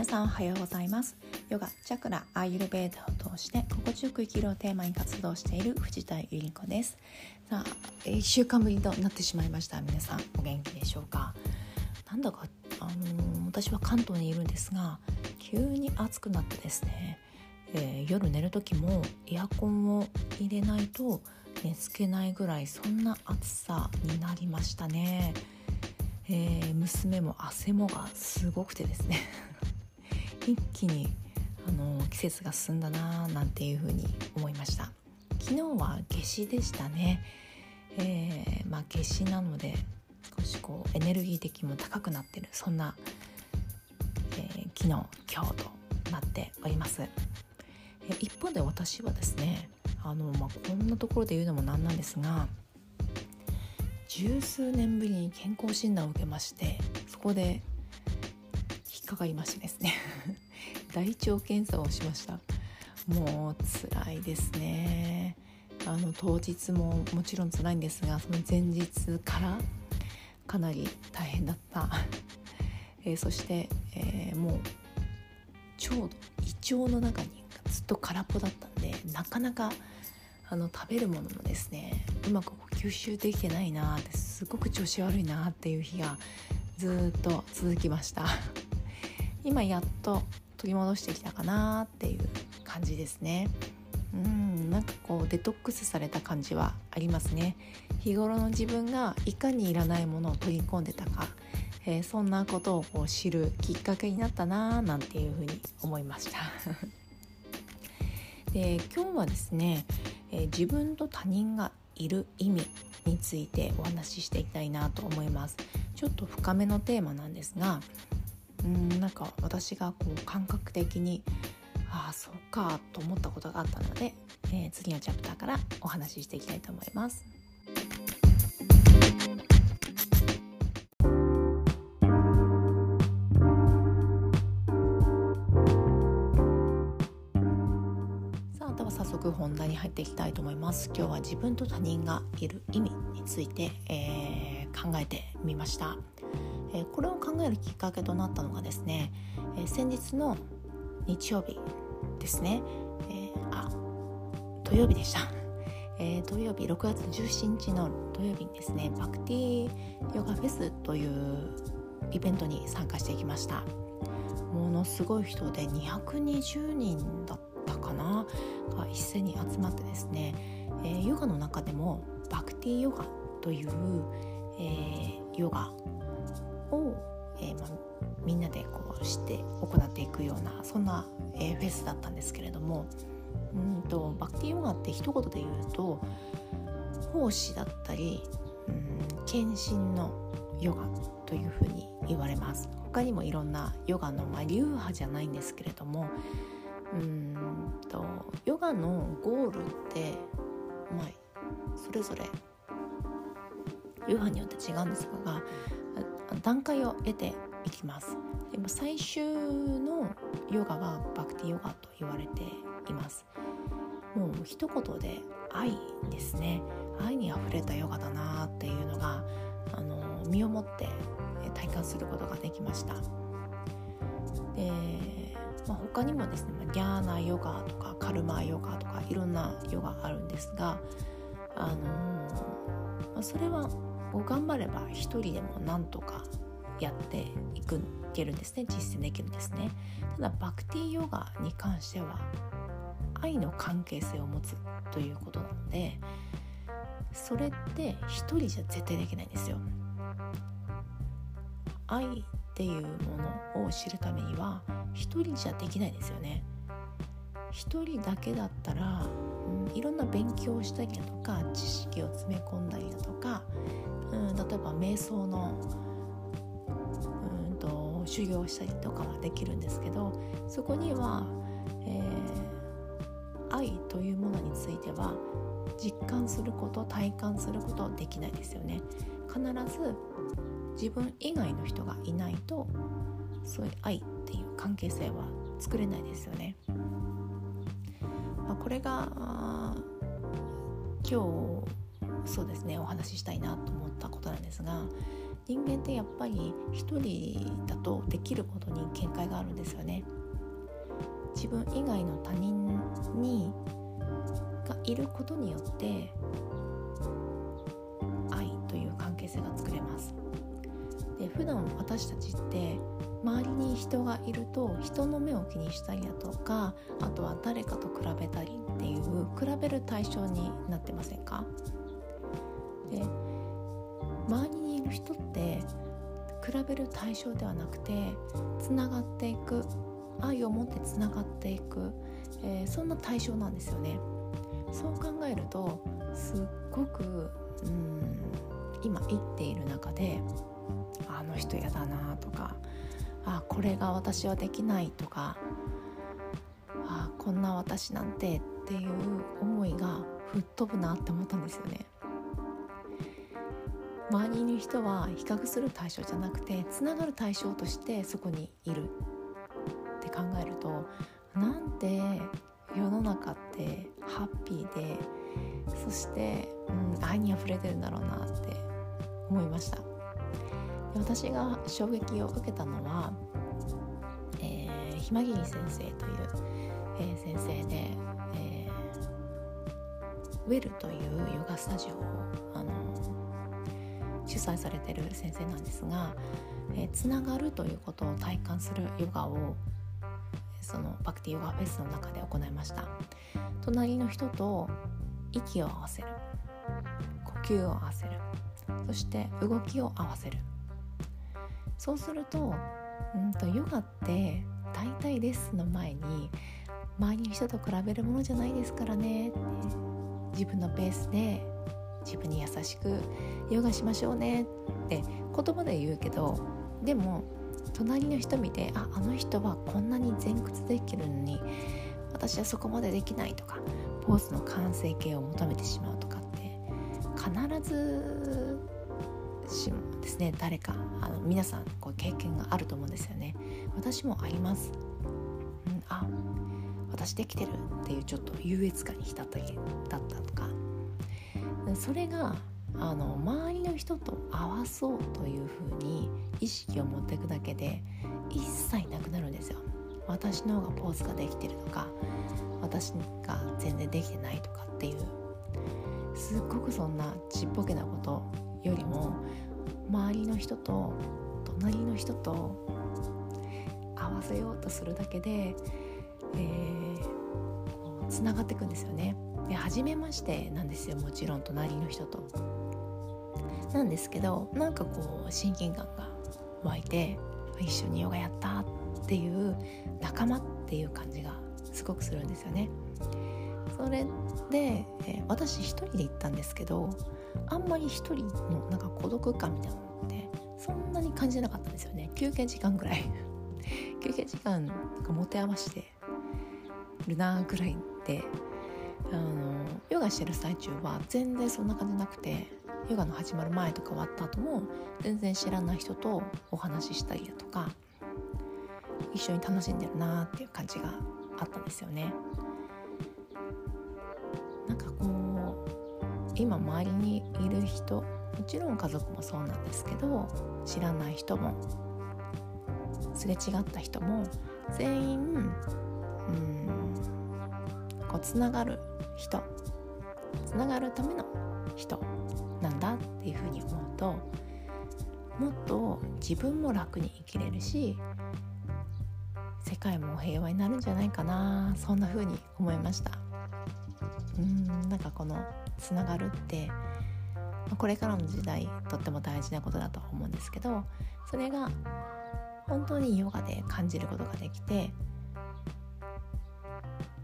皆さんおはようございます。ヨガチャクラアーユルベーダを通して心地よく生きるをテーマに活動している藤田由里子です。さあ1週間ぶりとなってしまいました。皆さんお元気でしょうか？なんだかあのー、私は関東にいるんですが急に暑くなってですね、えー、夜寝る時もエアコンを入れないと寝つけないぐらいそんな暑さになりましたね。えー、娘も汗もがすごくてですね。一気にあの季節が進んだななんていうふうに思いました。昨日は夏至でしたね、えー、まあ夏至なので少しこうエネルギー的も高くなってるそんな、えー、昨日今日となっております、えー、一方で私はですねあの、まあ、こんなところで言うのもなんなんですが十数年ぶりに健康診断を受けましてそこでかかりましてですね。大腸検査をしました。もう辛いですね。あの当日ももちろん辛いんですがその前日からかなり大変だった、え、そして、えー、もうちょうど胃腸の中にずっと空っぽだったんでなかなかあの食べるものもですねうまく吸収できてないなってすごく調子悪いなっていう日がずっと続きました。今やっと取り戻してきたかなっていう感じですね。うんなんかこうデトックスされた感じはありますね。日頃の自分がいかにいらないものを取り込んでたか、えー、そんなことをこう知るきっかけになったななんていうふうに思いました。で今日はですねえー、自分と他人がいる意味についてお話ししていきたいなと思います。ちょっと深めのテーマなんですがうんなんか私がこう感覚的にああそうかと思ったことがあったので、えー、次のチャプターからお話ししていきたいと思います。本題に入っていきたいと思います今日は自分と他人がいる意味について、えー、考えてみました、これを考えるきっかけとなったのがですね、先日の日曜日ですね、えあ土曜日でした、土曜日6月17日の土曜日にですねバクティヨガフェスというイベントに参加していきました。ものすごい人で220人だったかな？が一斉に集まってですね、ヨガの中でもバクティヨガという、ヨガを、えーまみんなでこうして行っていくようなそんな、えー、フェスだったんですけれどもうんとバクティヨガって一言で言うと奉仕だったりうん献身のヨガというふうに言われます。他にもいろんなヨガの、ま、流派じゃないんですけれどもうんとヨガのゴールってまあそれぞれ流派によって違うんですが段階を得ていきます。でも最終のヨガがバクティヨガと言われています。もう一言で愛ですね。愛にあふれたヨガだなっていうのがあの身をもって体感することができました。でまあ、他にもですね、ギャーナヨガとかカルマヨガとかいろんなヨガあるんですが、あの、ま、それは頑張れば一人でもなんとかやっていくけるんですね実践できるんですね。ただバクティヨガに関しては愛の関係性を持つということなのでそれって一人じゃ絶対できないんですよ。愛っていうものを知るためには一人じゃできないですよね。一人だけだったら、うん、いろんな勉強をしたりだとか知識を詰め込んだりだとか、うん、例えば瞑想のうんと修行したりとかはできるんですけどそこには、えー、愛というものについては実感すること体感することできないですよね必ず自分以外の人がいないとそういう愛っていう関係性は作れないですよね。まあ、これが今日そうですねお話ししたいなと思ったことなんですが人間ってやっぱり一人だとできることに限界があるんですよね。自分以外の他人にがいることによって愛という関係性が作れます。で普段私たちって周りに人がいると人の目を気にしたりだとかあとは誰かと比べたりっていう比べる対象になってませんか？で周りにいる人って比べる対象ではなくてつながっていく愛を持ってつながっていく、えー、そんな対象なんですよね。そう考えるとすっごくうん今生きている中であの人嫌だなとかあこれが私はできないとかあこんな私なんてっていう思いが吹っ飛ぶなって思ったんですよね。周りにいる人は比較する対象じゃなくてつながる対象としてそこにいる。って考えるとなんで世の中ってハッピーでそして、うん、愛にあふれてるんだろうなって思いました。私が衝撃を受けたのは、えー、ひまぎり先生という、えー、先生で、えー、ウェルというヨガスタジオを主催されてる先生なんですが、えー、つながるということを体感するヨガをそのバクティヨガフェスの中で行いました。隣の人と息を合わせる呼吸を合わせるそして動きを合わせる。そうするとうんとヨガって大体レッスンの前に周りの人と比べるものじゃないですからね。自分のペースで自分に優しくヨガしましょうねって言葉で言うけどでも隣の人見てああの人はこんなに前屈できるのに私はそこまでできないとかポーズの完成形を求めてしまうとかって必ずしもですね誰かあの皆さんこう経験があると思うんですよね。私もあります、うん、あ私できてるっていうちょっと優越感に浸ったりだったとかそれがあの周りの人と合わそうというふうに意識を持っていくだけで一切なくなるんですよ。私の方がポーズができてるとか私が全然できてないとかっていう。すっごくそんなちっぽけなことよりも周りの人と隣の人と合わせようとするだけで、えー、つながっていくんですよね。で初めましてなんですよもちろん隣の人と。なんですけどなんかこう親近感が湧いて一緒にヨガやったっていう仲間っていう感じがすごくするんですよね。それで、えー、私一人で行ったんですけどあんまり一人のなんか孤独感みたいなのってそんなに感じなかったんですよね休憩時間ぐらい 休憩時間なんか持て余してるなーぐらいであのヨガしてる最中は全然そんな感じなくてヨガの始まる前とか終わった後も全然知らない人とお話ししたりだとか一緒に楽しんでるなっていう感じがあったんですよね。なんかこう今周りにいる人もちろん家族もそうなんですけど知らない人もすれ違った人も全員つながる人つながるための人なんだっていうふうに思うともっと自分も楽に生きれるし世界も平和になるんじゃないかなそんな風に思いました。うんなんかこのつながるってこれからの時代とっても大事なことだと思うんですけどそれが本当にヨガで感じることができて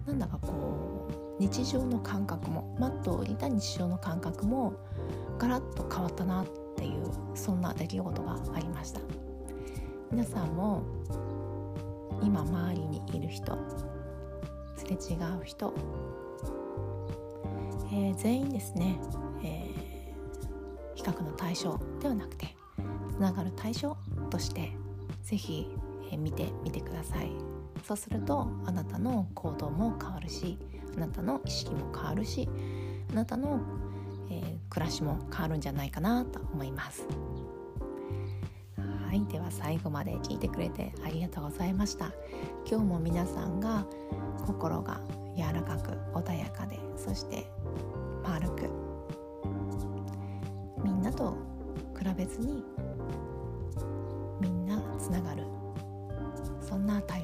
なんだかこう日常の感覚もマットを降りた日常の感覚もガラッと変わったなっていうそんな出来事がありました。皆さんも今周りにいる人すれ違う人、えー、全員ですね、えー、比較の対象ではなくてつながる対象として是非、えー、見てみてください。そうするとあなたの行動も変わるしあなたの意識も変わるしあなたの、えー、暮らしも変わるんじゃないかなと思います。はいでは最後まで聞いてくれてありがとうございました。今日も皆さんが心が柔らかく穏やかでそして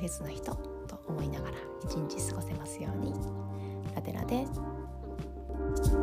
フェスの人と思いながら一日過ごせますようにラテラです。